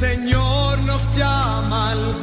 Señor nos llama al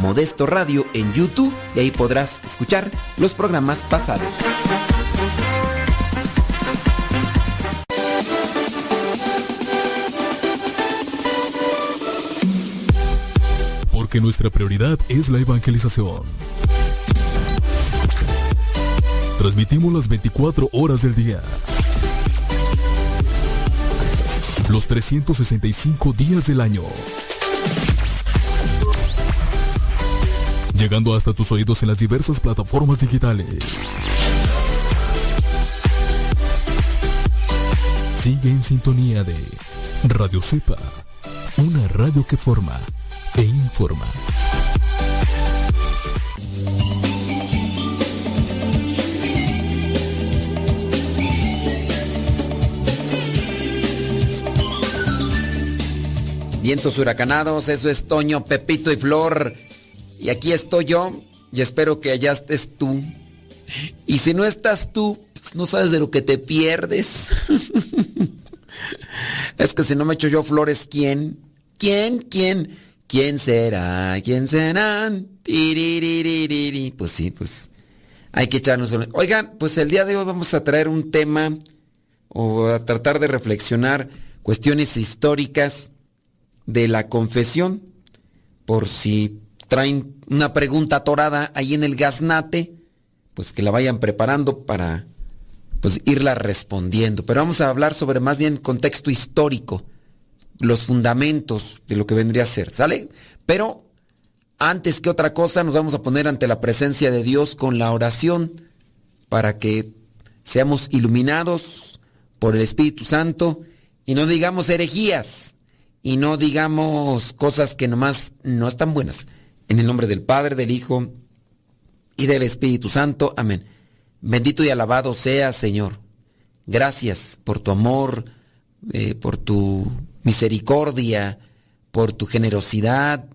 Modesto Radio en YouTube y ahí podrás escuchar los programas pasados. Porque nuestra prioridad es la evangelización. Transmitimos las 24 horas del día. Los 365 días del año. Llegando hasta tus oídos en las diversas plataformas digitales. Sigue en sintonía de Radio Cepa, una radio que forma e informa. Vientos huracanados, eso es Toño, Pepito y Flor. Y aquí estoy yo y espero que allá estés tú. Y si no estás tú, pues no sabes de lo que te pierdes. es que si no me echo yo flores, ¿quién? ¿Quién? ¿Quién? ¿Quién será? ¿Quién serán? Pues sí, pues hay que echarnos. Oigan, pues el día de hoy vamos a traer un tema o a tratar de reflexionar cuestiones históricas de la confesión. Por si traen una pregunta atorada ahí en el gasnate, pues que la vayan preparando para pues irla respondiendo. Pero vamos a hablar sobre más bien contexto histórico, los fundamentos de lo que vendría a ser, ¿sale? Pero antes que otra cosa nos vamos a poner ante la presencia de Dios con la oración para que seamos iluminados por el Espíritu Santo y no digamos herejías y no digamos cosas que nomás no están buenas. En el nombre del Padre, del Hijo y del Espíritu Santo. Amén. Bendito y alabado sea, Señor. Gracias por tu amor, eh, por tu misericordia, por tu generosidad,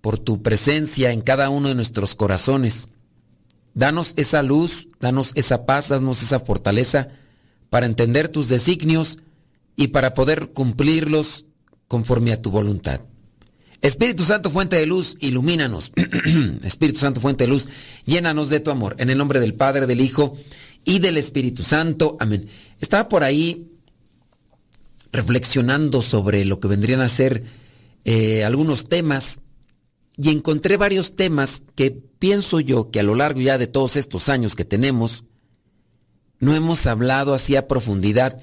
por tu presencia en cada uno de nuestros corazones. Danos esa luz, danos esa paz, danos esa fortaleza para entender tus designios y para poder cumplirlos conforme a tu voluntad. Espíritu Santo, fuente de luz, ilumínanos. Espíritu Santo, fuente de luz, llénanos de tu amor. En el nombre del Padre, del Hijo y del Espíritu Santo. Amén. Estaba por ahí reflexionando sobre lo que vendrían a ser eh, algunos temas y encontré varios temas que pienso yo que a lo largo ya de todos estos años que tenemos, no hemos hablado así a profundidad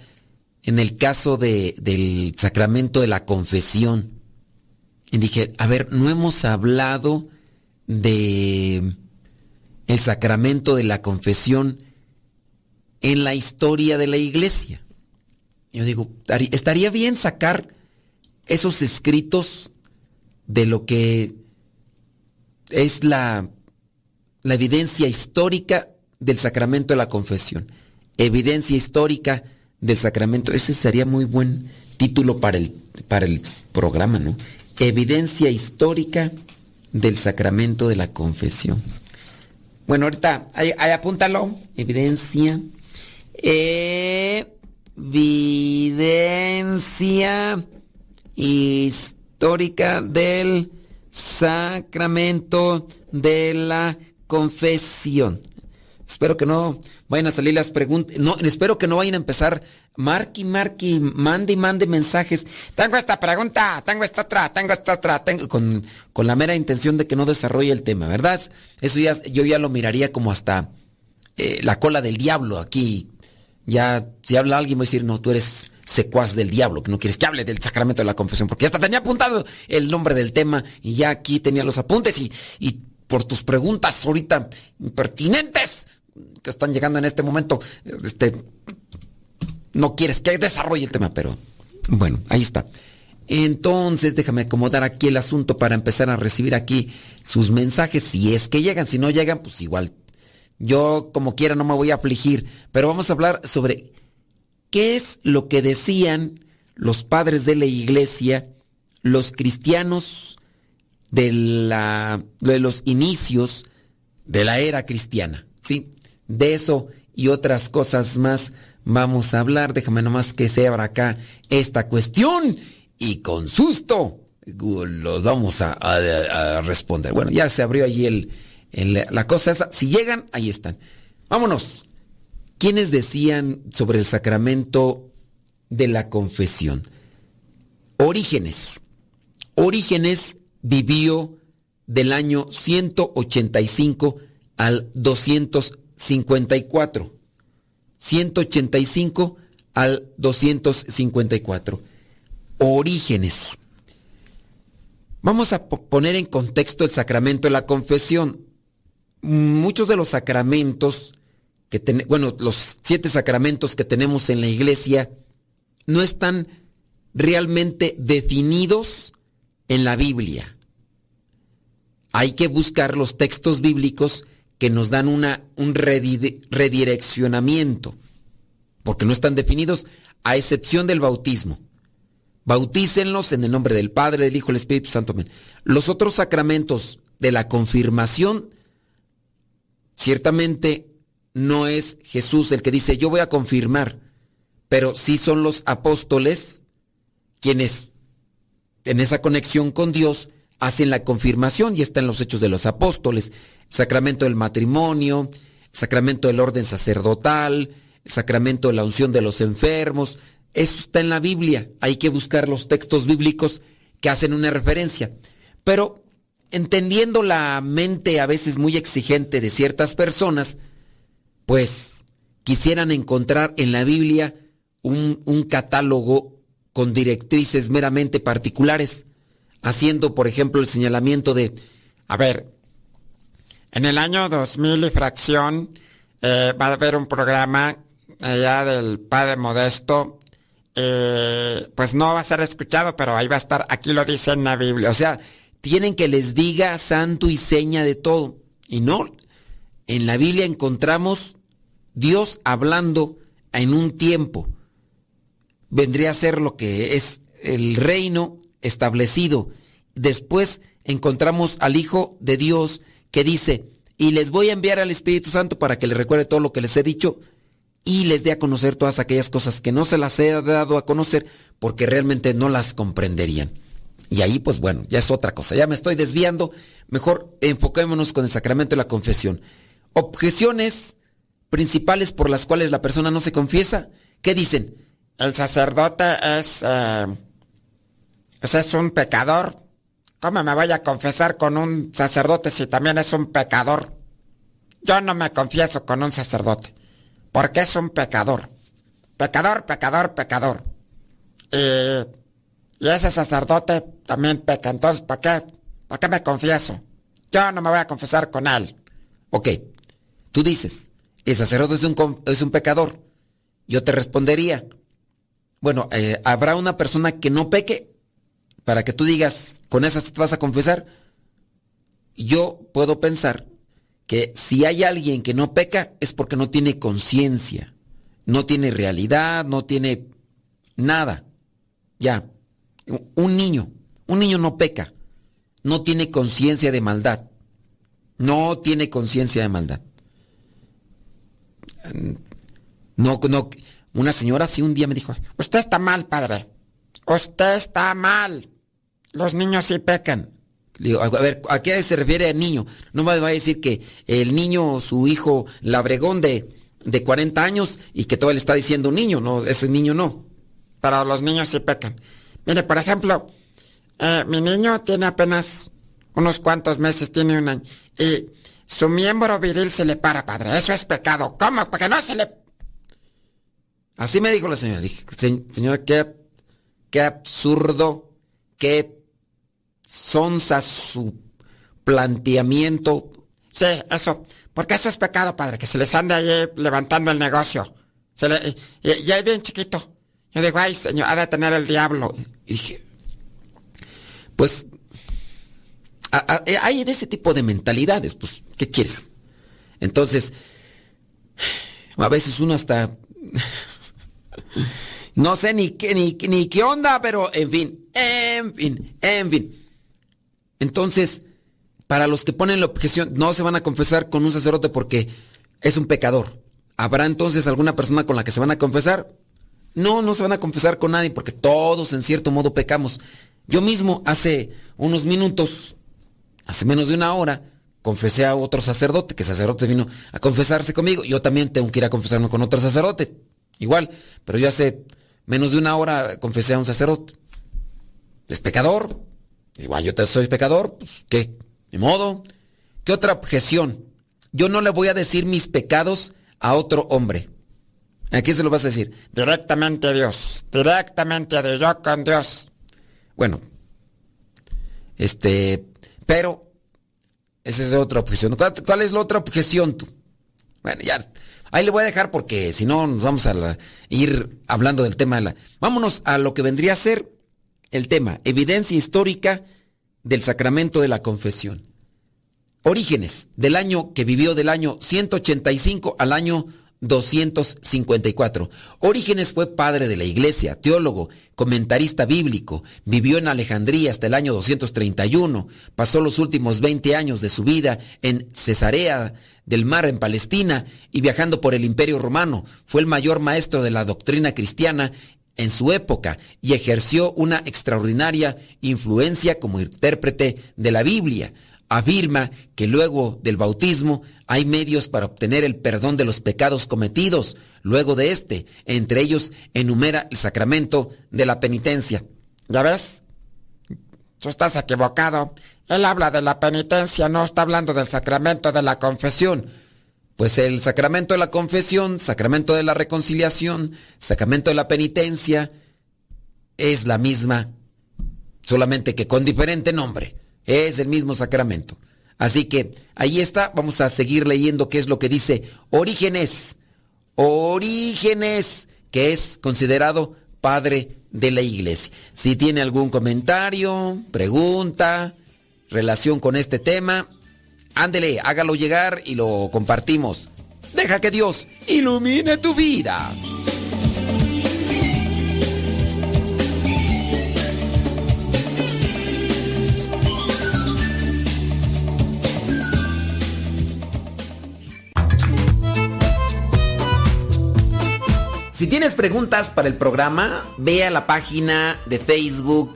en el caso de, del sacramento de la confesión y dije, a ver, no hemos hablado de el sacramento de la confesión en la historia de la iglesia. Yo digo, estaría bien sacar esos escritos de lo que es la, la evidencia histórica del sacramento de la confesión. Evidencia histórica del sacramento. Ese sería muy buen título para el, para el programa, ¿no? Evidencia histórica del sacramento de la confesión. Bueno, ahorita, ahí, apúntalo. Evidencia. Evidencia histórica del sacramento de la confesión. Espero que no vayan a salir las preguntas. No, espero que no vayan a empezar Marqui, marqui, mande y mande mensajes. Tengo esta pregunta, tengo esta otra, tengo esta otra, tengo, con, con la mera intención de que no desarrolle el tema, ¿verdad? Eso ya, yo ya lo miraría como hasta eh, la cola del diablo aquí. Ya, si habla alguien, voy a decir, no, tú eres secuaz del diablo, que no quieres que hable del sacramento de la confesión, porque hasta tenía apuntado el nombre del tema y ya aquí tenía los apuntes y, y por tus preguntas ahorita impertinentes que están llegando en este momento, este, no quieres que desarrolle el tema, pero bueno, ahí está. Entonces, déjame acomodar aquí el asunto para empezar a recibir aquí sus mensajes. Si es que llegan, si no llegan, pues igual. Yo, como quiera, no me voy a afligir. Pero vamos a hablar sobre qué es lo que decían los padres de la iglesia, los cristianos de, la, de los inicios de la era cristiana. ¿Sí? De eso y otras cosas más vamos a hablar. Déjame nomás que se abra acá esta cuestión y con susto los vamos a, responder. Bueno, ya se abrió allí el, la cosa esa. Si llegan, ahí están. Vámonos. ¿Quiénes decían sobre el sacramento de la confesión? Orígenes. Orígenes vivió del año 185 al 254. 185 al 254. Orígenes. Vamos a poner en contexto el sacramento de la confesión. Muchos de los sacramentos que bueno, los siete sacramentos que tenemos en la iglesia no están realmente definidos en la Biblia. Hay que buscar los textos bíblicos que nos dan un redireccionamiento, porque no están definidos, a excepción del bautismo. Bautícenlos en el nombre del Padre, del Hijo y del Espíritu Santo. Los otros sacramentos de la confirmación, ciertamente no es Jesús el que dice, yo voy a confirmar, pero sí son los apóstoles quienes en esa conexión con Dios hacen la confirmación y está en los hechos de los apóstoles, sacramento del matrimonio, sacramento del orden sacerdotal, sacramento de la unción de los enfermos, eso está en la Biblia, hay que buscar los textos bíblicos que hacen una referencia. Pero entendiendo la mente a veces muy exigente de ciertas personas, pues quisieran encontrar en la Biblia un, un catálogo con directrices meramente particulares, haciendo, por ejemplo, el señalamiento de, a ver, en el año 2000 y fracción eh, va a haber un programa allá del Padre Modesto, eh, pues no va a ser escuchado, pero ahí va a estar, aquí lo dice en la Biblia. O sea, tienen que les diga santo y seña de todo. Y no, en la Biblia encontramos Dios hablando en un tiempo. Vendría a ser lo que es el reino establecido. Después encontramos al Hijo de Dios que dice, y les voy a enviar al Espíritu Santo para que les recuerde todo lo que les he dicho y les dé a conocer todas aquellas cosas que no se las he dado a conocer porque realmente no las comprenderían. Y ahí, pues bueno, ya es otra cosa. Ya me estoy desviando. Mejor enfoquémonos con el sacramento de la confesión. Objeciones principales por las cuales la persona no se confiesa. ¿Qué dicen? El sacerdote es, eh, es un pecador. ¿Cómo me voy a confesar con un sacerdote si también es un pecador? Yo no me confieso con un sacerdote, porque es un pecador. Pecador, pecador, pecador. Y, ese sacerdote también peca. Entonces, ¿para qué? ¿Para qué me confieso? Yo no me voy a confesar con él. Ok, tú dices, el sacerdote es un, es un pecador. Yo te respondería, bueno, eh, ¿habrá una persona que no peque? Para que tú digas, con esa te vas a confesar. Yo puedo pensar que si hay alguien que no peca es porque no tiene conciencia, no tiene realidad, no tiene nada. Ya, un niño, un niño no peca, no tiene conciencia de maldad, no tiene conciencia de maldad. No, no, una señora sí un día me dijo, usted está mal, padre, usted está mal, los niños sí pecan. A ver, ¿a qué se refiere el niño? No me va a decir que el niño, su hijo, labregón de, de 40 años y que todo le está diciendo un niño, no, ese niño no. Pero los niños sí pecan. Mire, por ejemplo, eh, mi niño tiene apenas unos cuantos meses, tiene un año, y su miembro viril se le para, padre. Eso es pecado. ¿Cómo? Porque no se le... Así me dijo la señora. Dije, señora, qué, qué absurdo, qué sonsa su planteamiento. Sí, eso. Porque eso es pecado, padre, que se les ande ahí levantando el negocio. Se le, y, y ahí bien chiquito. Yo digo, ay, señor, ha de tener el diablo. Y dije, pues, a, hay de ese tipo de mentalidades, pues, ¿qué quieres? Entonces, a veces uno hasta, no sé ni qué, ni qué onda, pero en fin, en fin, en fin. Entonces, para los que ponen la objeción, no se van a confesar con un sacerdote porque es un pecador. ¿Habrá entonces alguna persona con la que se van a confesar? No, no se van a confesar con nadie porque todos en cierto modo pecamos. Yo mismo hace unos minutos, hace menos de una hora, confesé a otro sacerdote, que sacerdote vino a confesarse conmigo. Yo también tengo que ir a confesarme con otro sacerdote. Igual, pero yo hace menos de una hora confesé a un sacerdote. ¿Es pecador? Igual yo soy pecador, pues ¿qué? De modo. ¿Qué otra objeción? Yo no le voy a decir mis pecados a otro hombre. ¿A quién se lo vas a decir? Directamente a Dios. Directamente a Dios, yo con Dios. Bueno, este, pero, esa es otra objeción. ¿Cuál, es la otra objeción tú? Bueno, ya, ahí le voy a dejar porque si no nos vamos a ir hablando del tema de la... Vámonos a lo que vendría a ser el tema, evidencia histórica del sacramento de la confesión. Orígenes del año que vivió del año 185 al año 254. Orígenes fue padre de la iglesia, teólogo, comentarista bíblico, vivió en Alejandría hasta el año 231, pasó los últimos 20 años de su vida en Cesarea del Mar en Palestina y viajando por el Imperio Romano. Fue el mayor maestro de la doctrina cristiana en su época y ejerció una extraordinaria influencia como intérprete de la Biblia. Afirma que luego del bautismo hay medios para obtener el perdón de los pecados cometidos luego de este. Entre ellos enumera el sacramento de la penitencia. ¿Ya ves? Tú estás equivocado. Él habla de la penitencia, no está hablando del sacramento de la confesión. Pues el sacramento de la confesión, sacramento de la reconciliación, sacramento de la penitencia, es la misma, solamente que con diferente nombre. Es el mismo sacramento. Así que ahí está, vamos a seguir leyendo qué es lo que dice Orígenes. Orígenes, que es considerado padre de la iglesia. Si tiene algún comentario, pregunta, relación con este tema, Ándele, hágalo llegar y lo compartimos. Deja que Dios ilumine tu vida. Si tienes preguntas para el programa, ve a la página de Facebook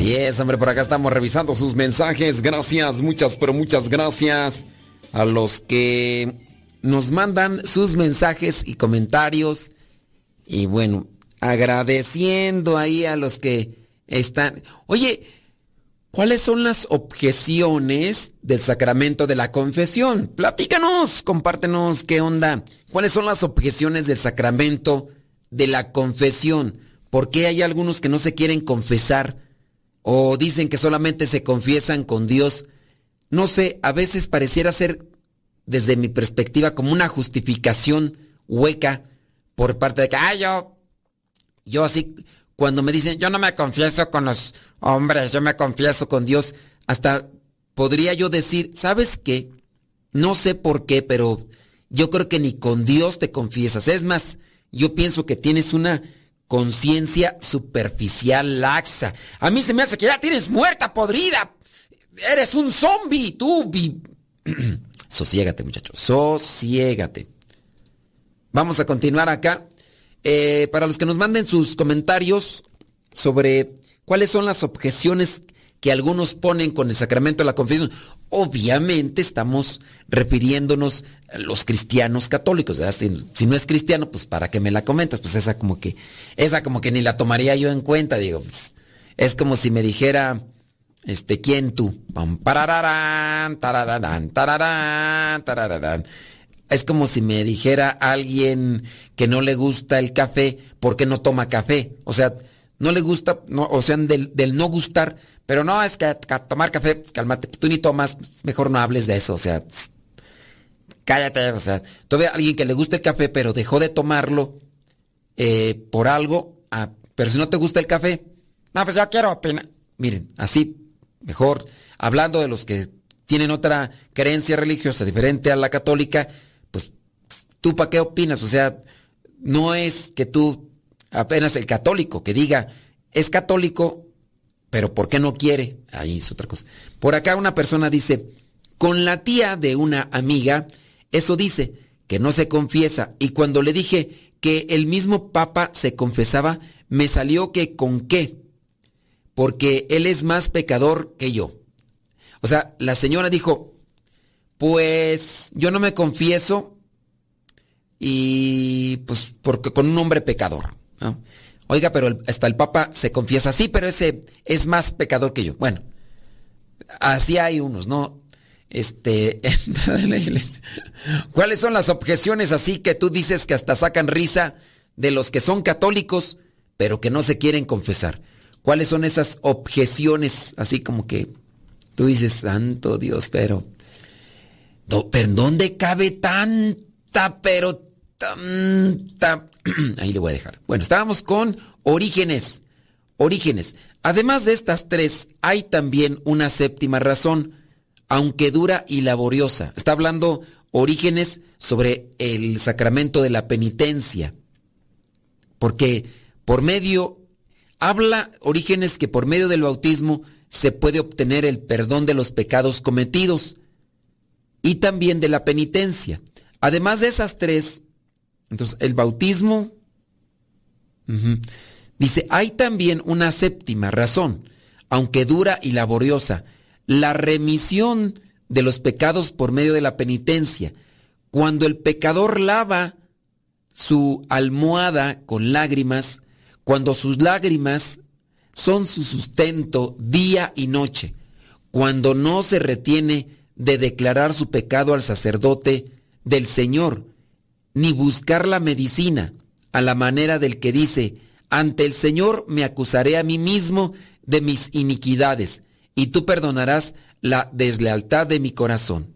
Así es, hombre, por acá estamos revisando sus mensajes. Gracias, muchas, pero muchas gracias a los que nos mandan sus mensajes y comentarios. Y bueno, agradeciendo ahí a los que están. Oye, ¿cuáles son las objeciones del sacramento de la confesión? Platícanos, compártenos qué onda. ¿Cuáles son las objeciones del sacramento de la confesión? ¿Por qué hay algunos que no se quieren confesar? O dicen que solamente se confiesan con Dios. No sé, a veces pareciera ser, desde mi perspectiva, como una justificación hueca por parte de que, ah, yo, yo así, cuando me dicen, yo no me confieso con los hombres, yo me confieso con Dios, hasta podría yo decir, ¿sabes qué? No sé por qué, pero yo creo que ni con Dios te confiesas. Es más, yo pienso que tienes una conciencia superficial laxa. A mí se me hace que ya tienes muerta, podrida. Eres un zombie, tú. Sosiégate, muchachos. Sosiégate. Vamos a continuar acá. Eh, para los que nos manden sus comentarios sobre cuáles son las objeciones que algunos ponen con el sacramento de la confesión. Obviamente estamos refiriéndonos a los cristianos católicos. Si, no es cristiano, pues para qué me la comentas, pues esa como que, esa como que ni la tomaría yo en cuenta, digo, pues, es como si me dijera, este, ¿quién tú? Es como si me dijera alguien que no le gusta el café, ¿por qué no toma café? O sea, no le gusta, no, o sea, del, del no gustar, pero no, es que, que tomar café, cálmate, tú ni tomas, mejor no hables de eso, o sea, cállate, o sea, todavía alguien que le gusta el café, pero dejó de tomarlo eh, por algo, ah, pero si no te gusta el café, no, pues yo quiero opinar. Miren, así, mejor, hablando de los que tienen otra creencia religiosa diferente a la católica, pues, ¿tú para qué opinas? O sea, no es que tú apenas el católico que diga, es católico, pero ¿por qué no quiere? Ahí es otra cosa. Por acá una persona dice, con la tía de una amiga, eso dice, que no se confiesa. Y cuando le dije que el mismo Papa se confesaba, me salió que con qué. Porque él es más pecador que yo. O sea, la señora dijo, pues yo no me confieso y pues porque con un hombre pecador. Oiga, pero hasta el Papa se confiesa, sí, pero ese es más pecador que yo. Bueno, así hay unos, ¿no? Este, en la iglesia. ¿Cuáles son las objeciones así que tú dices que hasta sacan risa de los que son católicos, pero que no se quieren confesar? ¿Cuáles son esas objeciones así como que tú dices, santo Dios, pero, pero ¿dónde cabe tanta, pero Ahí le voy a dejar. Bueno, estábamos con orígenes. Orígenes. Además de estas tres, hay también una séptima razón, aunque dura y laboriosa. Está hablando orígenes sobre el sacramento de la penitencia. Porque por medio, habla orígenes que por medio del bautismo se puede obtener el perdón de los pecados cometidos y también de la penitencia. Además de esas tres, entonces, el bautismo. Dice, hay también una séptima razón, aunque dura y laboriosa, la remisión de los pecados por medio de la penitencia. Cuando el pecador lava su almohada con lágrimas, cuando sus lágrimas son su sustento día y noche, cuando no se retiene de declarar su pecado al sacerdote del Señor, ni buscar la medicina a la manera del que dice, ante el Señor me acusaré a mí mismo de mis iniquidades, y tú perdonarás la deslealtad de mi corazón.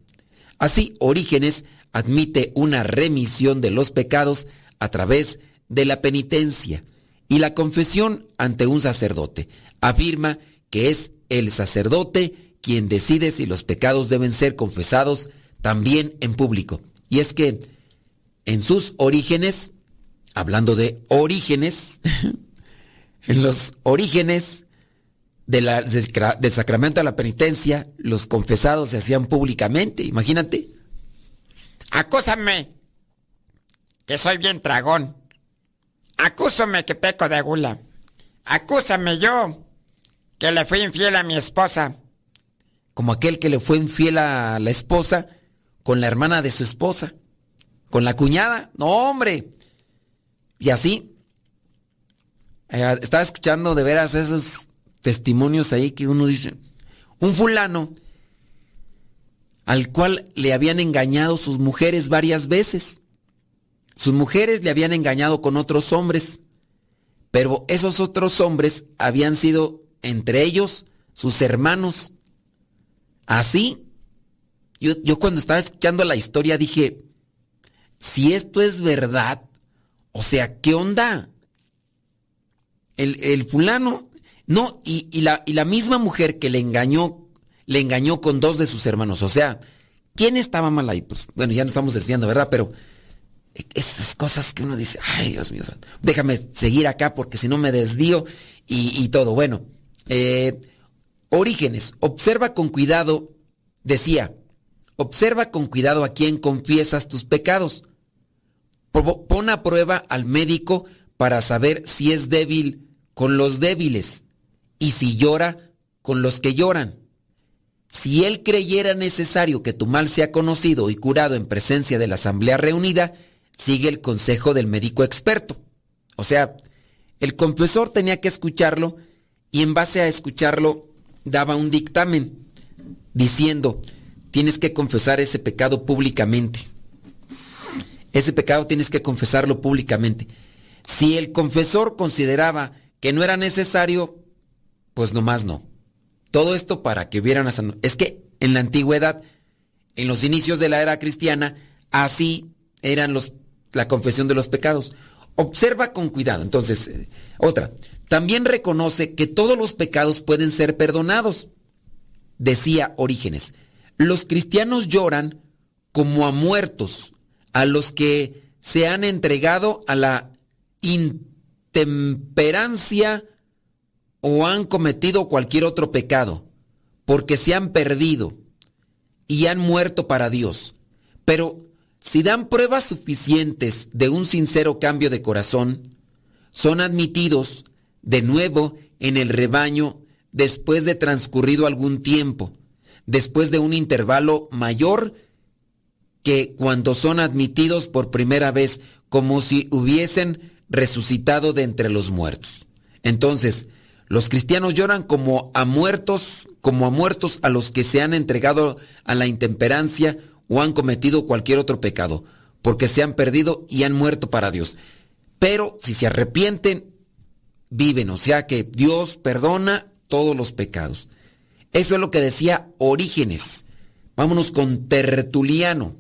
Así, Orígenes admite una remisión de los pecados a través de la penitencia y la confesión ante un sacerdote. Afirma que es el sacerdote quien decide si los pecados deben ser confesados también en público. Y es que en sus orígenes, hablando de orígenes, en los orígenes del sacramento de la penitencia, los confesados se hacían públicamente, imagínate. Acúsame, que soy bien tragón. Acúsame que peco de gula. Acúsame yo, que le fui infiel a mi esposa. Como aquel que le fue infiel a la esposa con la hermana de su esposa con la cuñada. No, hombre. Y así. Eh, estaba escuchando de veras esos testimonios ahí que uno dice. Un fulano al cual le habían engañado sus mujeres varias veces. Sus mujeres le habían engañado con otros hombres, pero esos otros hombres habían sido entre ellos sus hermanos. Así, yo, yo cuando estaba escuchando la historia dije, si esto es verdad, o sea, ¿qué onda? El, fulano, no, y, la, y la misma mujer que le engañó, le engañó con dos de sus hermanos, o sea, ¿quién estaba mal ahí? Pues bueno, ya nos estamos desviando, ¿verdad? Pero esas cosas que uno dice, ay Dios mío, déjame seguir acá porque si no me desvío y, todo. Bueno, eh, Orígenes, observa con cuidado, decía, observa con cuidado a quién confiesas tus pecados Pon a prueba al médico para saber si es débil con los débiles y si llora con los que lloran. Si él creyera necesario que tu mal sea conocido y curado en presencia de la asamblea reunida, sigue el consejo del médico experto. O sea, el confesor tenía que escucharlo y en base a escucharlo daba un dictamen diciendo, tienes que confesar ese pecado públicamente ese pecado tienes que confesarlo públicamente. Si el confesor consideraba que no era necesario, pues nomás no. Todo esto para que hubieran... Es que en la antigüedad, en los inicios de la era cristiana, así eran los, la confesión de los pecados. Observa con cuidado. Entonces, eh, otra. También reconoce que todos los pecados pueden ser perdonados. Decía Orígenes, los cristianos lloran como a muertos a los que se han entregado a la temperancia o han cometido cualquier otro pecado, porque se han perdido y han muerto para Dios. Pero si dan pruebas suficientes de un sincero cambio de corazón, son admitidos de nuevo en el rebaño después de transcurrido algún tiempo, después de un intervalo mayor que cuando son admitidos por primera vez, como si hubiesen resucitado de entre los muertos. Entonces, los cristianos lloran como a muertos, como a muertos a los que se han entregado a la intemperancia o han cometido cualquier otro pecado, porque se han perdido y han muerto para Dios. Pero si se arrepienten, viven, o sea que Dios perdona todos los pecados. Eso es lo que decía Orígenes. Vámonos con Tertuliano.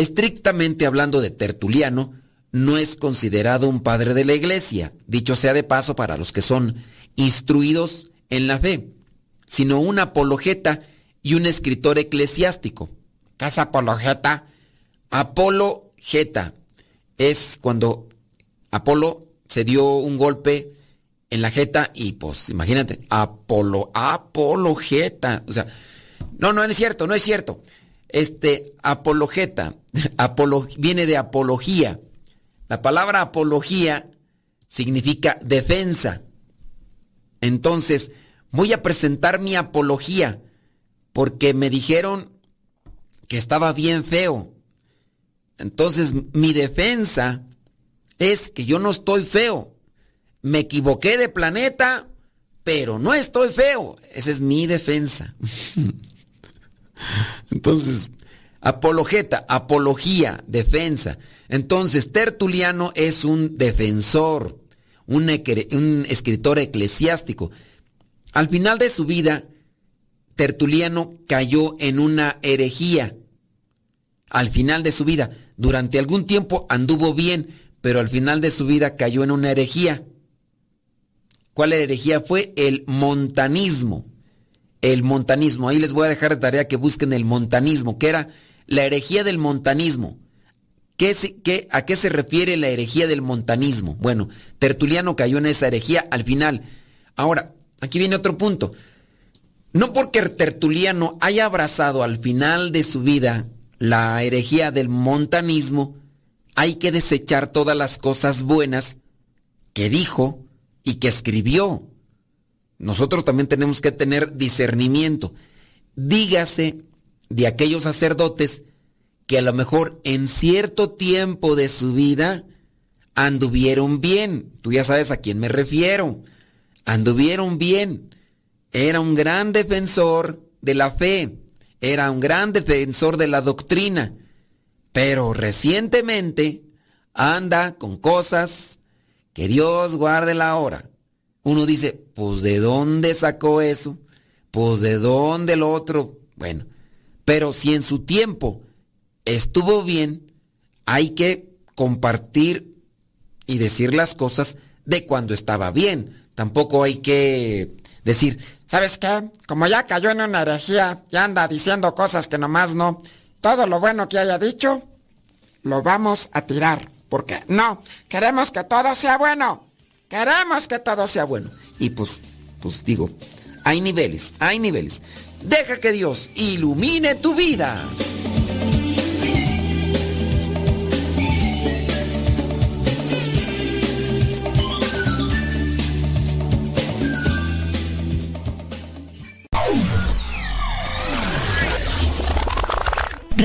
Estrictamente hablando de Tertuliano, no es considerado un padre de la iglesia, dicho sea de paso para los que son instruidos en la fe, sino un apologeta y un escritor eclesiástico. ¿Qué es apologeta? Apologeta es cuando Apolo se dio un golpe en la jeta y pues imagínate, Apolo, apologeta, o sea, no, no, no es cierto, no es cierto. Este apologeta, apolo, viene de apología. La palabra apología significa defensa. Entonces, voy a presentar mi apología porque me dijeron que estaba bien feo. Entonces, mi defensa es que yo no estoy feo. Me equivoqué de planeta, pero no estoy feo. Esa es mi defensa. Entonces, apologeta, apología, defensa. Entonces, Tertuliano es un defensor, un, escritor eclesiástico. Al final de su vida, Tertuliano cayó en una herejía. Al final de su vida, durante algún tiempo anduvo bien, pero al final de su vida cayó en una herejía. ¿Cuál herejía fue? El montanismo. El montanismo. Ahí les voy a dejar de tarea que busquen el montanismo, que era la herejía del montanismo. ¿Qué, qué, ¿A qué se refiere la herejía del montanismo? Bueno, Tertuliano cayó en esa herejía al final. Ahora, aquí viene otro punto. No porque Tertuliano haya abrazado al final de su vida la herejía del montanismo, hay que desechar todas las cosas buenas que dijo y que escribió. Nosotros también tenemos que tener discernimiento. Dígase de aquellos sacerdotes que a lo mejor en cierto tiempo de su vida anduvieron bien. Tú ya sabes a quién me refiero. Anduvieron bien. Era un gran defensor de la fe. Era un gran defensor de la doctrina. Pero recientemente anda con cosas que Dios guarde la hora. Uno dice, pues ¿de dónde sacó eso? Pues ¿de dónde lo otro? Bueno, pero si en su tiempo estuvo bien, hay que compartir y decir las cosas de cuando estaba bien. Tampoco hay que decir, ¿sabes qué? Como ya cayó en una herejía, ya anda diciendo cosas que nomás no. Todo lo bueno que haya dicho, lo vamos a tirar. Porque no, queremos que todo sea bueno. Queremos que todo sea bueno. Y pues, pues digo, hay niveles, hay niveles. Deja que Dios ilumine tu vida.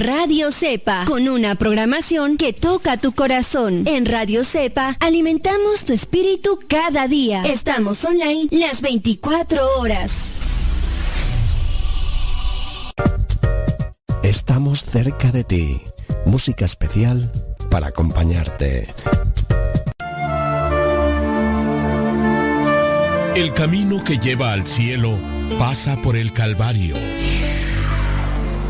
Radio Cepa, con una programación que toca tu corazón. En Radio Cepa alimentamos tu espíritu cada día. Estamos online las 24 horas. Estamos cerca de ti. Música especial para acompañarte. El camino que lleva al cielo pasa por el Calvario.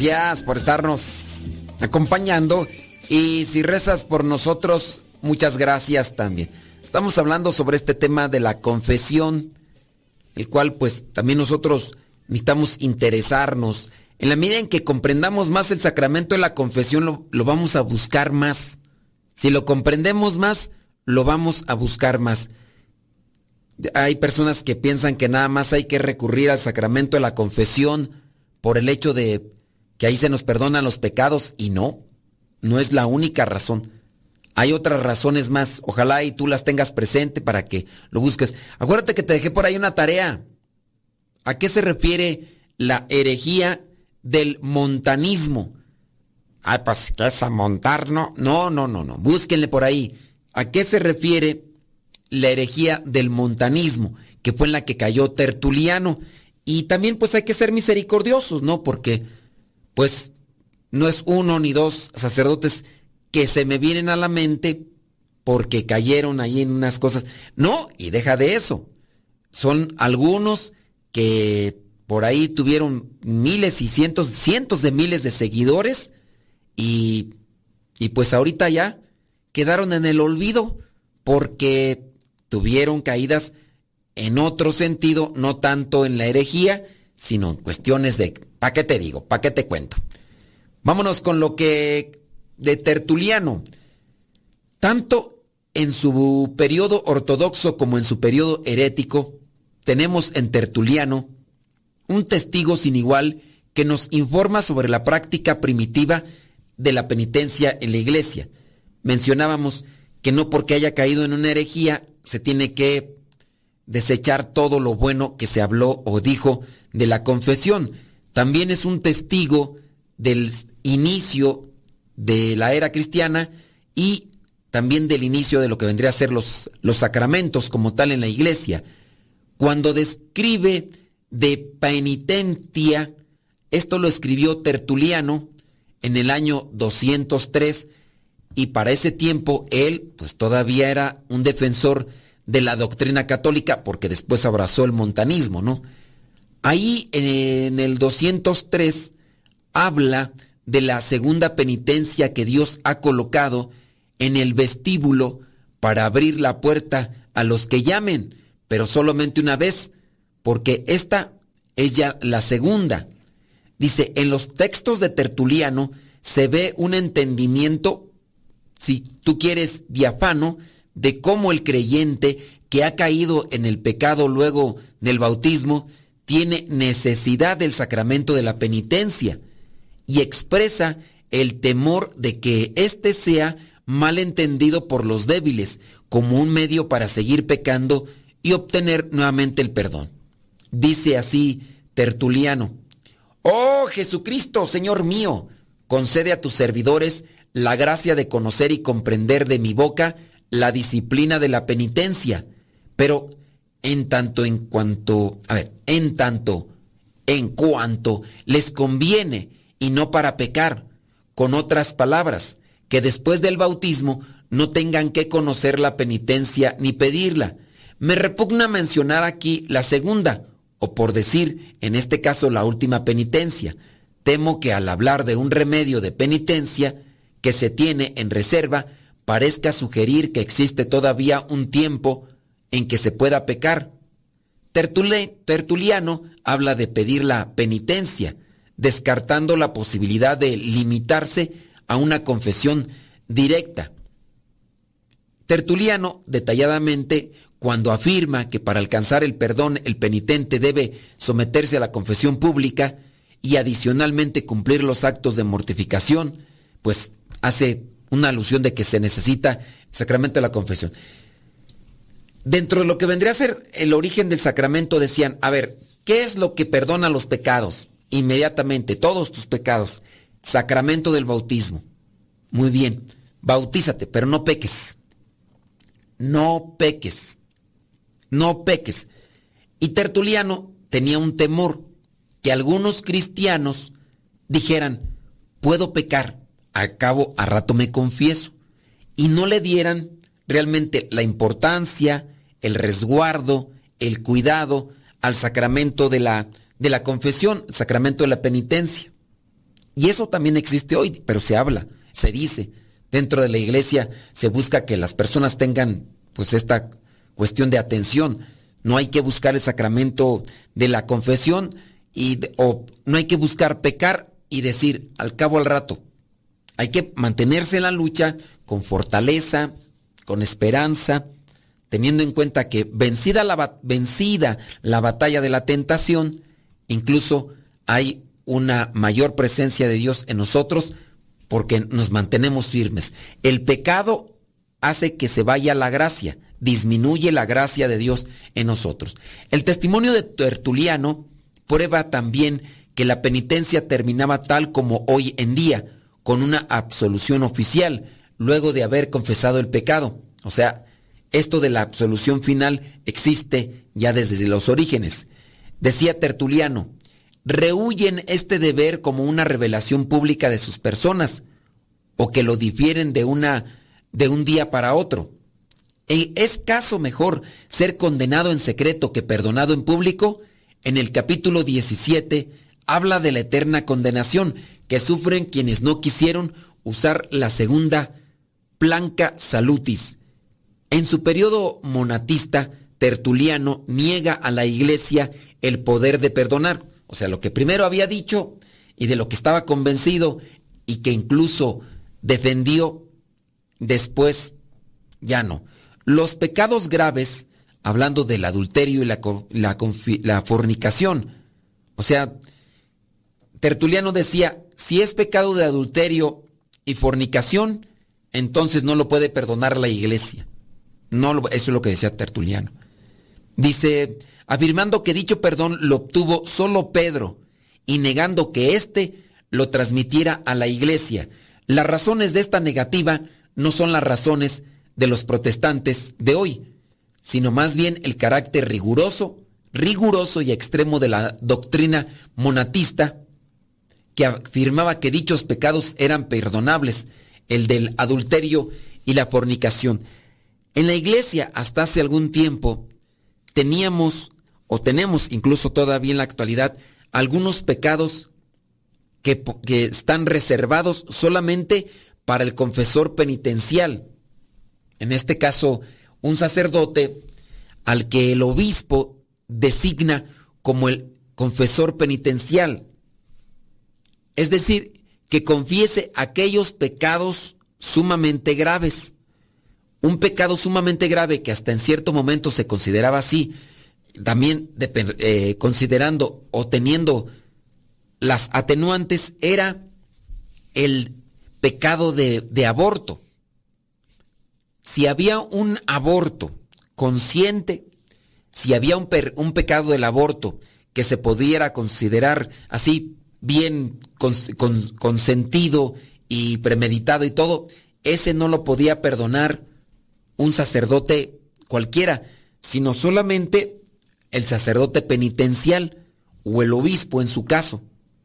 Gracias por estarnos acompañando. Y si rezas por nosotros, muchas gracias también. Estamos hablando sobre este tema de la confesión, el cual pues también nosotros necesitamos interesarnos. En la medida en que comprendamos más el sacramento de la confesión, lo, vamos a buscar más. Si lo comprendemos más, lo vamos a buscar más. Hay personas que piensan que nada más hay que recurrir al sacramento de la confesión por el hecho de que ahí se nos perdonan los pecados y no, no es la única razón. Hay otras razones más. Ojalá y tú las tengas presente para que lo busques. Acuérdate que te dejé por ahí una tarea. ¿A qué se refiere la herejía del montanismo? Ay, pues, ¿qué es a montar, no? No, no, no, no. Búsquenle por ahí. ¿A qué se refiere la herejía del montanismo? Que fue en la que cayó Tertuliano. Y también, pues, hay que ser misericordiosos, ¿no? Porque pues no es uno ni dos sacerdotes que se me vienen a la mente porque cayeron ahí en unas cosas. No, y deja de eso. Son algunos que por ahí tuvieron miles y cientos, cientos de miles de seguidores y, y pues ahorita ya quedaron en el olvido porque tuvieron caídas en otro sentido, no tanto en la herejía, sino en cuestiones de, ¿para qué te digo? ¿Para qué te cuento? Vámonos con lo que de Tertuliano. Tanto en su periodo ortodoxo como en su periodo herético, tenemos en Tertuliano un testigo sin igual que nos informa sobre la práctica primitiva de la penitencia en la iglesia. Mencionábamos que no porque haya caído en una herejía se tiene que desechar todo lo bueno que se habló o dijo de la confesión. También es un testigo del inicio de la era cristiana y también del inicio de lo que vendría a ser los, los sacramentos como tal en la iglesia. Cuando describe de penitencia, esto lo escribió Tertuliano en el año 203 y para ese tiempo él pues todavía era un defensor de la doctrina católica, porque después abrazó el montanismo, ¿no? Ahí en el 203 habla de la segunda penitencia que Dios ha colocado en el vestíbulo para abrir la puerta a los que llamen, pero solamente una vez, porque esta es ya la segunda. Dice, en los textos de Tertuliano se ve un entendimiento, si tú quieres, diafano, de cómo el creyente que ha caído en el pecado luego del bautismo tiene necesidad del sacramento de la penitencia y expresa el temor de que éste sea mal entendido por los débiles como un medio para seguir pecando y obtener nuevamente el perdón. Dice así Tertuliano, Oh Jesucristo, Señor mío, concede a tus servidores la gracia de conocer y comprender de mi boca la disciplina de la penitencia, pero en tanto en cuanto, a ver, en tanto en cuanto les conviene y no para pecar, con otras palabras, que después del bautismo no tengan que conocer la penitencia ni pedirla. Me repugna mencionar aquí la segunda, o por decir, en este caso, la última penitencia. Temo que al hablar de un remedio de penitencia que se tiene en reserva, parezca sugerir que existe todavía un tiempo en que se pueda pecar. Tertuliano habla de pedir la penitencia, descartando la posibilidad de limitarse a una confesión directa. Tertuliano, detalladamente, cuando afirma que para alcanzar el perdón el penitente debe someterse a la confesión pública y adicionalmente cumplir los actos de mortificación, pues hace una alusión de que se necesita el sacramento de la confesión. Dentro de lo que vendría a ser el origen del sacramento decían, a ver, ¿qué es lo que perdona los pecados? Inmediatamente, todos tus pecados. Sacramento del bautismo. Muy bien, bautízate, pero no peques. No peques. No peques. Y Tertuliano tenía un temor que algunos cristianos dijeran, puedo pecar, al cabo a rato me confieso, y no le dieran realmente la importancia, el resguardo, el cuidado al sacramento de la, de la confesión, sacramento de la penitencia. Y eso también existe hoy, pero se habla, se dice. Dentro de la iglesia se busca que las personas tengan pues esta cuestión de atención. No hay que buscar el sacramento de la confesión y o no hay que buscar pecar y decir al cabo al rato. Hay que mantenerse en la lucha con fortaleza, con esperanza, teniendo en cuenta que vencida la, vencida la batalla de la tentación, incluso hay una mayor presencia de Dios en nosotros porque nos mantenemos firmes. El pecado hace que se vaya la gracia, disminuye la gracia de Dios en nosotros. El testimonio de Tertuliano prueba también que la penitencia terminaba tal como hoy en día, con una absolución oficial, luego de haber confesado el pecado. O sea, esto de la absolución final existe ya desde los orígenes. Decía Tertuliano, rehuyen este deber como una revelación pública de sus personas o que lo difieren de una de un día para otro. E, ¿Es caso mejor ser condenado en secreto que perdonado en público? En el capítulo 17 habla de la eterna condenación que sufren quienes no quisieron usar la segunda planca salutis. En su periodo monatista, Tertuliano niega a la iglesia el poder de perdonar. O sea, lo que primero había dicho y de lo que estaba convencido y que incluso defendió, después ya no. Los pecados graves, hablando del adulterio y la, la, la fornicación, o sea, Tertuliano decía, si es pecado de adulterio y fornicación, entonces no lo puede perdonar la iglesia. No, eso es lo que decía Tertuliano. Dice, afirmando que dicho perdón lo obtuvo solo Pedro y negando que éste lo transmitiera a la iglesia. Las razones de esta negativa no son las razones de los protestantes de hoy, sino más bien el carácter riguroso, riguroso y extremo de la doctrina monatista que afirmaba que dichos pecados eran perdonables, el del adulterio y la fornicación. En la iglesia hasta hace algún tiempo teníamos o tenemos incluso todavía en la actualidad algunos pecados que, que, están reservados solamente para el confesor penitencial. En este caso, un sacerdote al que el obispo designa como el confesor penitencial. Es decir, que confiese aquellos pecados sumamente graves. Un pecado sumamente grave que hasta en cierto momento se consideraba así, también eh, considerando o teniendo las atenuantes, era el pecado de, aborto. Si había un aborto consciente, si había un pecado del aborto que se pudiera considerar así bien consentido y premeditado y todo, ese no lo podía perdonar un sacerdote cualquiera, sino solamente el sacerdote penitencial o el obispo en su caso.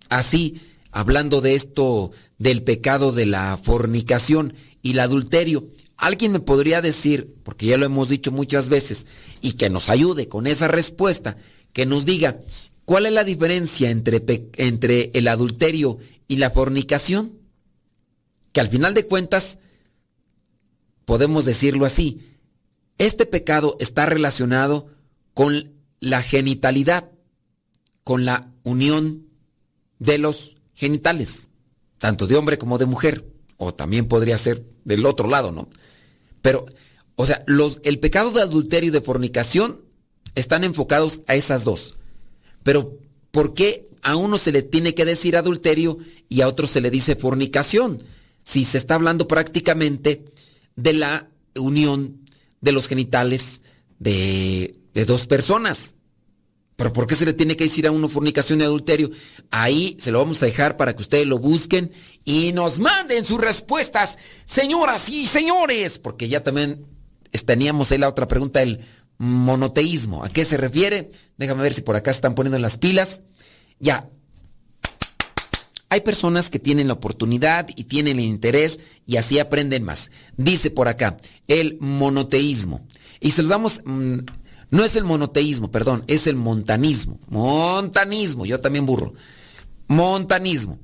Así, hablando de esto del pecado de la fornicación y el adulterio, alguien me podría decir, porque ya lo hemos dicho muchas veces, y que nos ayude con esa respuesta, que nos diga, ¿Cuál es la diferencia entre, entre el adulterio y la fornicación? Que al final de cuentas, podemos decirlo así, este pecado está relacionado con la genitalidad, con la unión de los genitales, tanto de hombre como de mujer, o también podría ser del otro lado, ¿no? Pero, o sea, los, el pecado de adulterio y de fornicación están enfocados a esas dos. Pero, ¿por qué a uno se le tiene que decir adulterio y a otro se le dice fornicación? Si se está hablando prácticamente de la unión de los genitales de, de dos personas. Pero ¿por qué se le tiene que decir a uno fornicación y adulterio? Ahí se lo vamos a dejar para que ustedes lo busquen y nos manden sus respuestas, señoras y señores, porque ya también teníamos ahí la otra pregunta, el monoteísmo. ¿A qué se refiere? Déjame ver si por acá están poniendo las pilas. Ya. Hay personas que tienen la oportunidad y tienen el interés y así aprenden más. Dice por acá, el monoteísmo. Y se lo damos... Mmm, no es el monoteísmo, perdón, es el montanismo. Montanismo, yo también burro. Montanismo.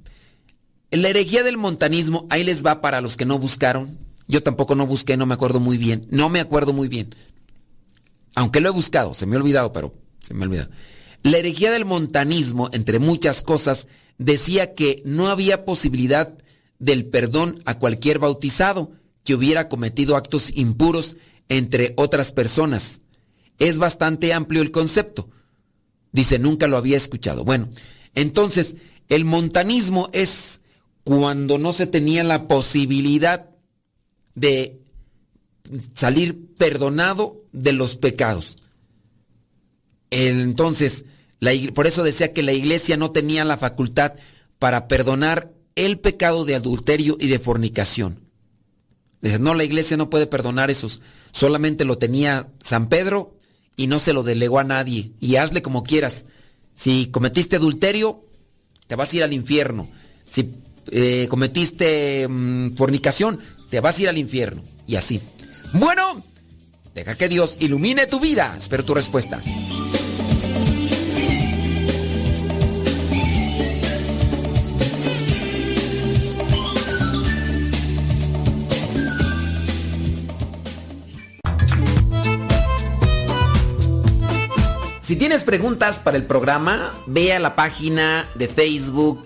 La herejía del montanismo, ahí les va para los que no buscaron. Yo tampoco no busqué, no me acuerdo muy bien. No me acuerdo muy bien. Aunque lo he buscado, se me ha olvidado, pero se me ha olvidado. La herejía del montanismo, entre muchas cosas, decía que no había posibilidad del perdón a cualquier bautizado que hubiera cometido actos impuros entre otras personas es bastante amplio el concepto. Dice, nunca lo había escuchado. Bueno, entonces, el montanismo es cuando no se tenía la posibilidad de salir perdonado de los pecados. Entonces, la, por eso decía que la iglesia no tenía la facultad para perdonar el pecado de adulterio y de fornicación. Dice, no, la iglesia no puede perdonar esos. Solamente lo tenía San Pedro y no se lo delegó a nadie. Y hazle como quieras. Si cometiste adulterio, te vas a ir al infierno. Si eh, cometiste mm, fornicación, te vas a ir al infierno. Y así. Bueno, deja que Dios ilumine tu vida. Espero tu respuesta. Si tienes preguntas para el programa, ve a la página de Facebook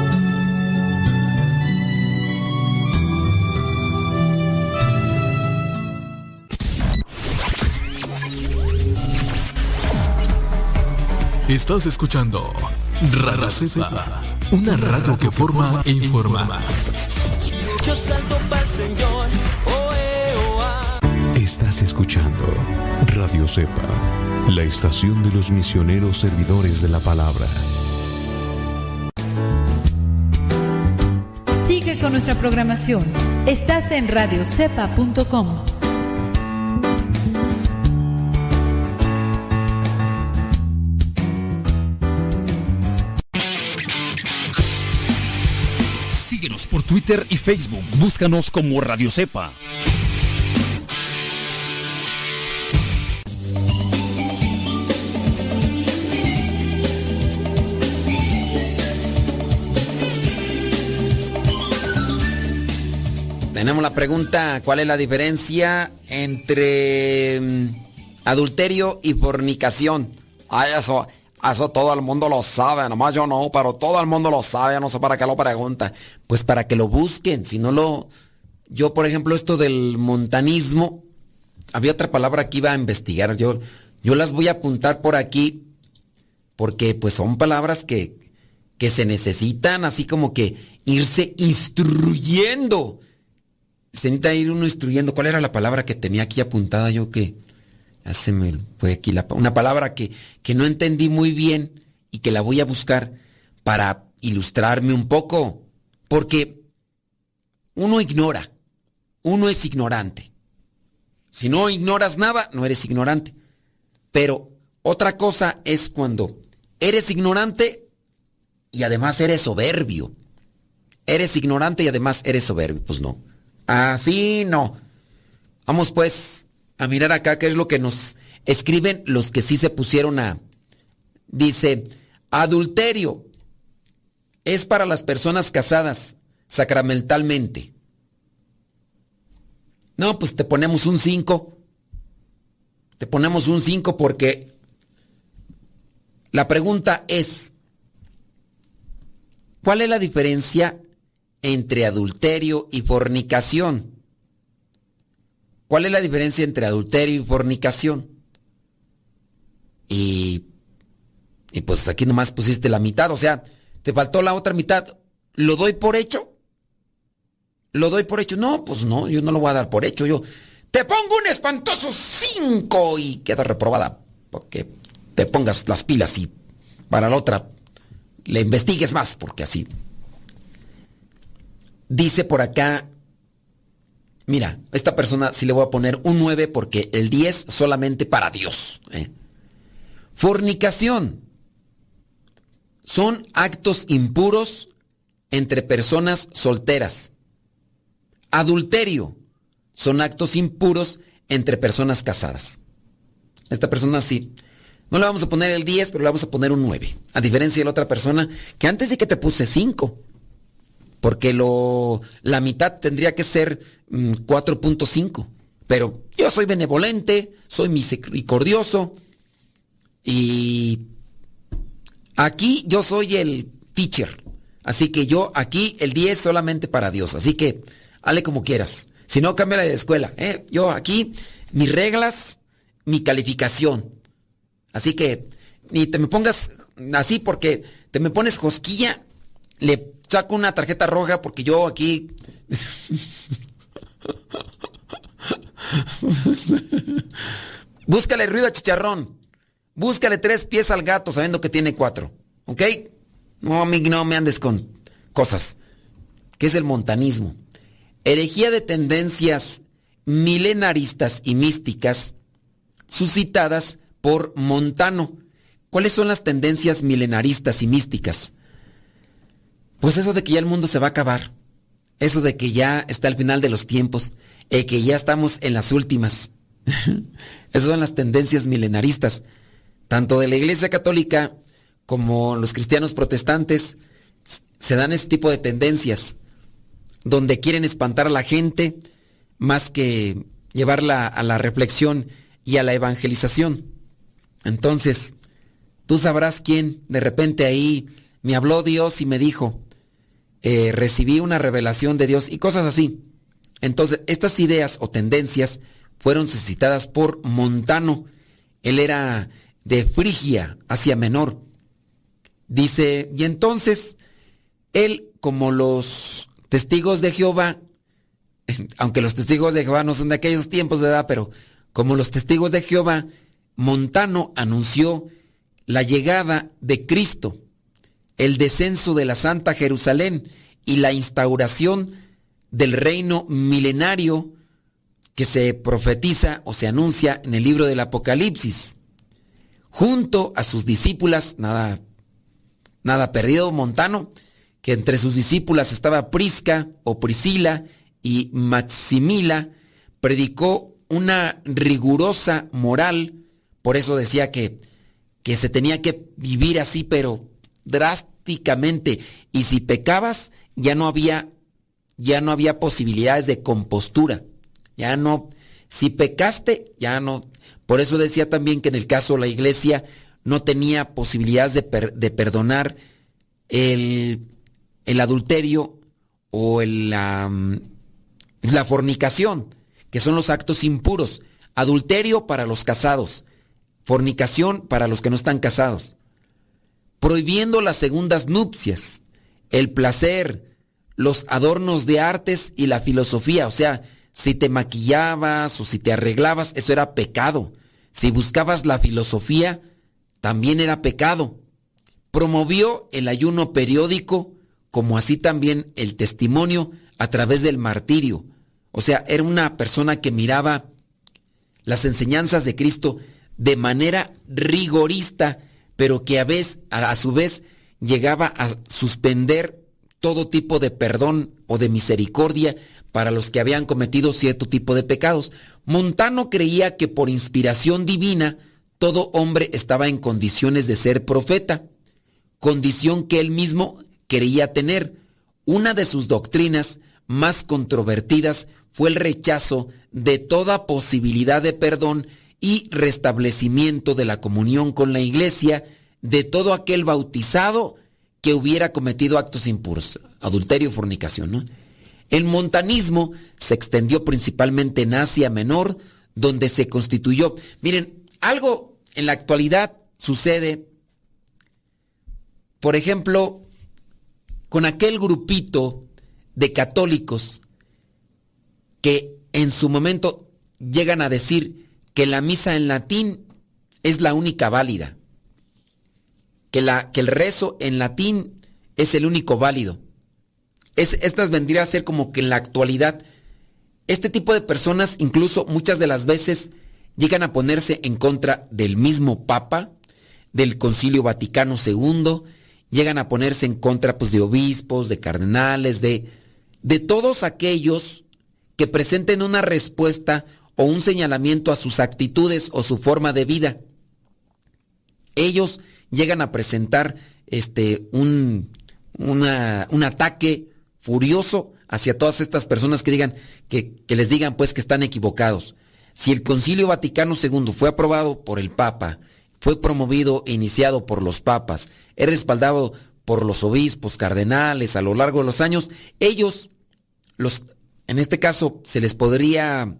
Estás escuchando Radio Cepa, una radio que forma e informa. Estás escuchando Radio Cepa, la estación de los misioneros servidores de la palabra. Sigue con nuestra programación. Estás en radiocepa.com. Síguenos por Twitter y Facebook. Búscanos como Radio Cepa. Tenemos la pregunta, ¿cuál es la diferencia entre mm, adulterio y fornicación? Ay, eso, eso todo el mundo lo sabe, nomás yo no, pero todo el mundo lo sabe, no sé para qué lo pregunta. Pues para que lo busquen, si no lo... Yo, por ejemplo, esto del montanismo, había otra palabra que iba a investigar, yo, yo las voy a apuntar por aquí, porque pues son palabras que, que se necesitan así como que irse instruyendo se necesita ir uno instruyendo. ¿Cuál era la palabra que tenía aquí apuntada yo que me fue aquí una palabra que, que no entendí muy bien y que la voy a buscar para ilustrarme un poco? Porque uno ignora, uno es ignorante. Si no ignoras nada, no eres ignorante. Pero otra cosa es cuando eres ignorante y además eres soberbio. Eres ignorante y además eres soberbio. Pues no. Así no. Vamos pues a mirar acá qué es lo que nos escriben los que sí se pusieron a... Dice, adulterio es para las personas casadas sacramentalmente. No, pues te ponemos un 5. Te ponemos un 5 porque la pregunta es, ¿cuál es la diferencia entre adulterio y fornicación. ¿Cuál es la diferencia entre adulterio y fornicación? Y, y pues aquí nomás pusiste la mitad, o sea, te faltó la otra mitad. ¿Lo doy por hecho? ¿Lo doy por hecho? No, pues no, yo no lo voy a dar por hecho. Yo te pongo un espantoso 5 y queda reprobada. Porque te pongas las pilas y para la otra le investigues más, porque así Dice por acá, mira, esta persona sí le voy a poner un 9 porque el 10 solamente para Dios. ¿eh? Fornicación. Son actos impuros entre personas solteras. Adulterio. Son actos impuros entre personas casadas. Esta persona sí. No le vamos a poner el 10, pero le vamos a poner un 9. A diferencia de la otra persona que antes de que te puse 5 porque lo, la mitad tendría que ser 4.5. Mm, Pero yo soy benevolente, soy misericordioso y aquí yo soy el teacher. Así que yo aquí el 10 solamente para Dios. Así que hale como quieras. Si no, cambia de escuela. ¿eh? Yo aquí, mis reglas, mi calificación. Así que ni te me pongas así porque te me pones cosquilla, le saco una tarjeta roja porque yo aquí... Búscale ruido a chicharrón. Búscale tres pies al gato sabiendo que tiene cuatro. ¿Ok? No, no me andes con cosas. ¿Qué es el montanismo? Herejía de tendencias milenaristas y místicas suscitadas por Montano. ¿Cuáles son las tendencias milenaristas y místicas? Pues eso de que ya el mundo se va a acabar, eso de que ya está al final de los tiempos, y que ya estamos en las últimas. Esas son las tendencias milenaristas, tanto de la Iglesia Católica como los cristianos protestantes, se dan este tipo de tendencias, donde quieren espantar a la gente más que llevarla a la reflexión y a la evangelización. Entonces, tú sabrás quién de repente ahí me habló Dios y me dijo, eh, recibí una revelación de Dios y cosas así. Entonces, estas ideas o tendencias fueron suscitadas por Montano. Él era de Frigia, Asia Menor. Dice, y entonces, él, como los testigos de Jehová, aunque los testigos de Jehová no son de aquellos tiempos de edad, pero como los testigos de Jehová, Montano anunció la llegada de Cristo el descenso de la Santa Jerusalén y la instauración del reino milenario que se profetiza o se anuncia en el libro del Apocalipsis. Junto a sus discípulas, nada, nada perdido, Montano, que entre sus discípulas estaba Prisca o Priscila y Maximila, predicó una rigurosa moral, por eso decía que, que se tenía que vivir así, pero drásticamente, y si pecabas, ya no había, ya no había posibilidades de compostura, ya no, si pecaste, ya no, por eso decía también que en el caso de la iglesia no tenía posibilidades de, de perdonar el, el, adulterio o el, la, la fornicación, que son los actos impuros. Adulterio para los casados, fornicación para los que no están casados. Prohibiendo las segundas nupcias, el placer, los adornos de artes y la filosofía. O sea, si te maquillabas o si te arreglabas, eso era pecado. Si buscabas la filosofía, también era pecado. Promovió el ayuno periódico, como así también el testimonio a través del martirio. O sea, era una persona que miraba las enseñanzas de Cristo de manera rigorista, pero que a, a su vez llegaba a suspender todo tipo de perdón o de misericordia para los que habían cometido cierto tipo de pecados. Montano creía que por inspiración divina todo hombre estaba en condiciones de ser profeta, condición que él mismo quería tener. Una de sus doctrinas más controvertidas fue el rechazo de toda posibilidad de perdón y restablecimiento de la comunión con la iglesia de todo aquel bautizado que hubiera cometido actos impuros, adulterio, fornicación. El montanismo se extendió principalmente en Asia Menor, donde se constituyó. Miren, algo en la actualidad sucede, por ejemplo, con aquel grupito de católicos que en su momento llegan a decir que la misa en latín es la única válida, que, la, que el rezo en latín es el único válido. Es, estas vendría a ser como que en la actualidad, este tipo de personas incluso muchas de las veces llegan a ponerse en contra del mismo Papa, del Concilio Vaticano II, llegan a ponerse en contra pues, de obispos, de cardenales, de, de todos aquellos que presenten una respuesta o un señalamiento a sus actitudes o su forma de vida. Ellos llegan a presentar este, un, un ataque furioso hacia todas estas personas que digan, que, que les digan pues que están equivocados. Si el Concilio Vaticano II fue aprobado por el Papa, fue promovido e iniciado por los papas, es respaldado por los obispos, cardenales a lo largo de los años, ellos, los, en este caso, se les podría,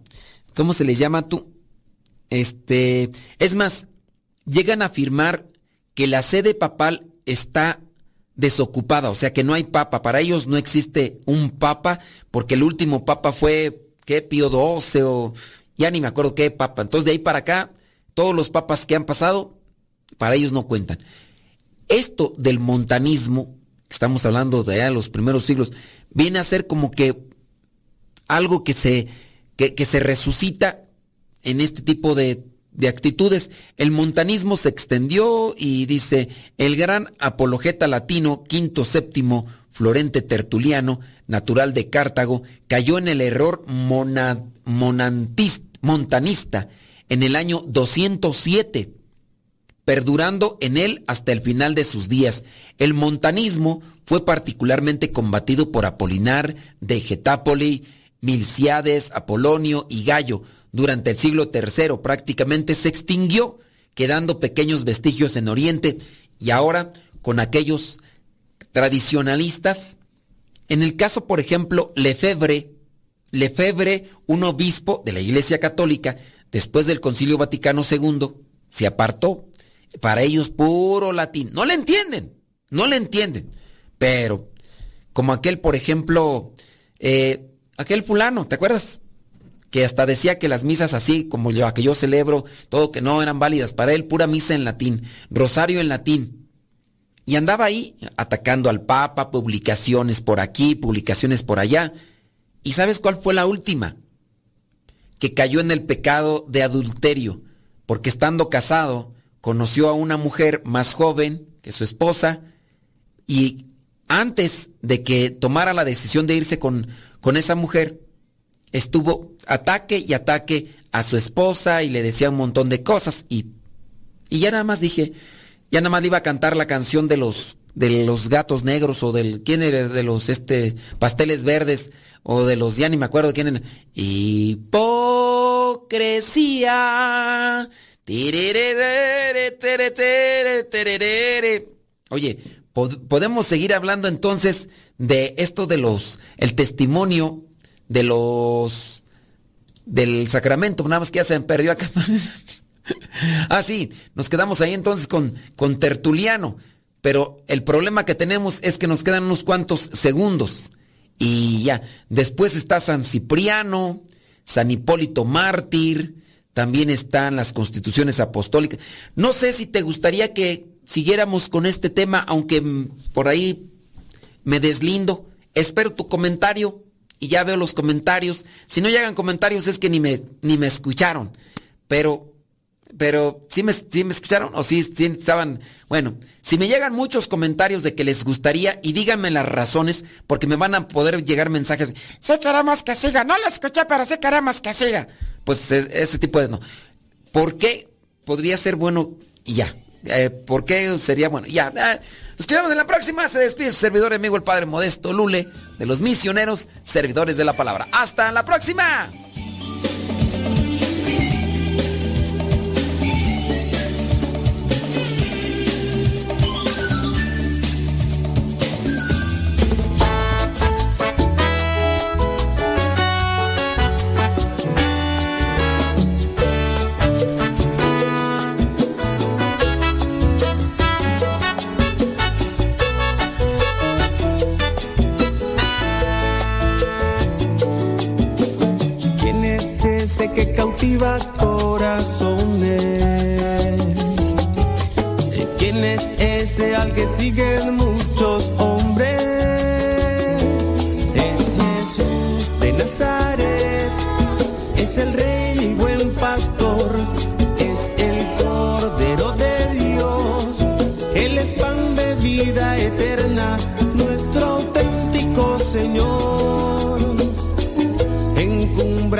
¿cómo se les llama tú? Este, es más, llegan a afirmar que la sede papal está desocupada, o sea que no hay papa. Para ellos no existe un papa, porque el último papa fue, ¿qué? Pío XII o ya ni me acuerdo qué papa. Entonces de ahí para acá, todos los papas que han pasado, para ellos no cuentan. Esto del montanismo, estamos hablando de allá de los primeros siglos, viene a ser como que algo que se, que, se resucita en este tipo de de actitudes. El montanismo se extendió y dice, el gran apologeta latino, quinto séptimo Florente Tertuliano, natural de Cartago, cayó en el error montanista en el año 207, perdurando en él hasta el final de sus días. El montanismo fue particularmente combatido por Apolinar de Getápoli, Milciades, Apolonio y Gallo, durante el siglo III prácticamente se extinguió, quedando pequeños vestigios en Oriente y ahora con aquellos tradicionalistas. En el caso, por ejemplo, Lefebvre, Lefebvre, un obispo de la Iglesia Católica, después del Concilio Vaticano II, se apartó. Para ellos puro latín. No le entienden, no le entienden. Pero, como aquel, por ejemplo, eh, aquel fulano, ¿te acuerdas? que hasta decía que las misas así como yo, que yo celebro, todo que no eran válidas para él, pura misa en latín, rosario en latín. Y andaba ahí atacando al Papa, publicaciones por aquí, publicaciones por allá. ¿Y sabes cuál fue la última? Que cayó en el pecado de adulterio, porque estando casado, conoció a una mujer más joven que su esposa y antes de que tomara la decisión de irse con, con esa mujer, estuvo ataque y ataque a su esposa y le decía un montón de cosas y, y ya nada más dije, ya nada más le iba a cantar la canción de los de los gatos negros o del quién era de los este pasteles verdes o de los ya ni me acuerdo quién era. Hipocresía. Oye, podemos seguir hablando entonces de esto de los el testimonio de los del sacramento, nada más que ya se me perdió acá. ah, sí, nos quedamos ahí entonces con, con Tertuliano. Pero el problema que tenemos es que nos quedan unos cuantos segundos. Y ya, después está San Cipriano, San Hipólito Mártir, también están las constituciones apostólicas. No sé si te gustaría que siguiéramos con este tema, aunque por ahí me deslindo. Espero tu comentario y ya veo los comentarios. Si no llegan comentarios es que ni me, ni me escucharon. Pero pero ¿sí me, me escucharon? ¿O sí, estaban? Bueno, si me llegan muchos comentarios de que les gustaría y díganme las razones, porque me van a poder llegar mensajes. Sí queremos que siga. No lo escuché, pero sí queremos que siga. Pues ese tipo de... No. ¿Por qué podría ser bueno y ya? Eh, ¿Por qué sería bueno? Ya. Eh, nos quedamos en la próxima. Se despide su servidor amigo el Padre Modesto Lule de los misioneros servidores de la palabra. Hasta la próxima. Que cautiva corazones. ¿Quién es ese al que siguen muchos hombres? Es Jesús de Nazaret, es el rey y buen pastor, es el cordero de Dios, el es pan de vida eterna, nuestro auténtico Señor.